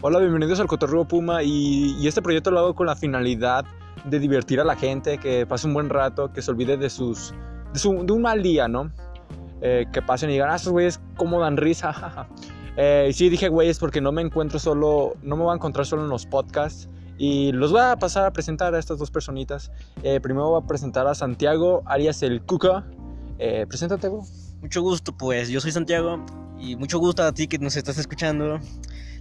Hola, bienvenidos al Cotorreo Puma y, este proyecto lo hago con la finalidad de divertir a la gente, que pase un buen rato, que se olvide de sus de, un mal día, ¿no? Eh, que pasen y digan, ah, estos güeyes cómo dan risa. eh, sí, dije güeyes porque no me encuentro solo, no me voy a encontrar solo en los podcasts. Y los voy a pasar a presentar a estas dos personitas. Eh, primero voy a presentar a Santiago Arias el Cuca. Eh, preséntate, güey. Mucho gusto, pues yo soy Santiago y mucho gusto a ti que nos estás escuchando.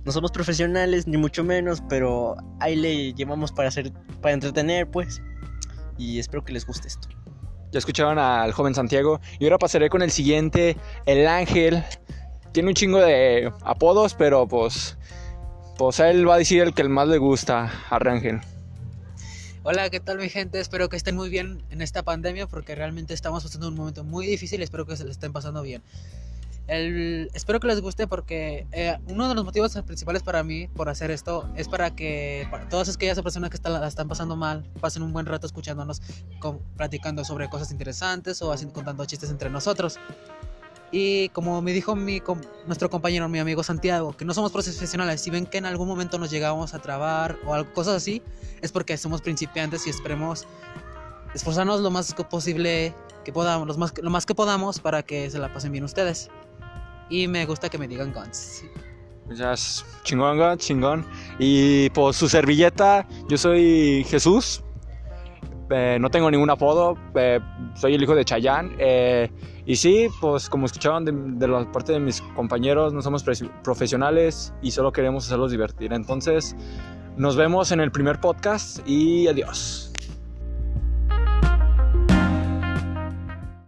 No somos profesionales, ni mucho menos, pero ahí le llevamos para hacer, para entretener, pues. Y espero que les guste esto. Ya escucharon al joven Santiago. Y ahora pasaré con el siguiente, el Ángel. Tiene un chingo de apodos, pero pues. Pues él va a decir el que el más le gusta a Ángel. Hola, ¿qué tal mi gente? Espero que estén muy bien en esta pandemia porque realmente estamos pasando un momento muy difícil y espero que se le estén pasando bien. Espero que les guste porque eh, uno de los motivos principales para mí por hacer esto es para que para todas aquellas personas que están, la están pasando mal pasen un buen rato escuchándonos, platicando sobre cosas interesantes o así, contando chistes entre nosotros. Y como me dijo mi, nuestro compañero, mi amigo Santiago, que no somos profesionales, si ven que en algún momento nos llegamos a trabar o algo, cosas así, es porque somos principiantes y esperemos esforzarnos lo más posible que podamos, lo más, lo más que podamos para que se la pasen bien ustedes. Y me gusta que me digan guns. Ya es chingón, chingón. Y por su servilleta, yo soy Jesús. Eh, no tengo ningún apodo. Eh, soy el hijo de Chayán. Eh, y sí, pues como escuchaban de, de, la parte de mis compañeros, no somos profesionales y solo queremos hacerlos divertir. Entonces, nos vemos en el primer podcast y adiós.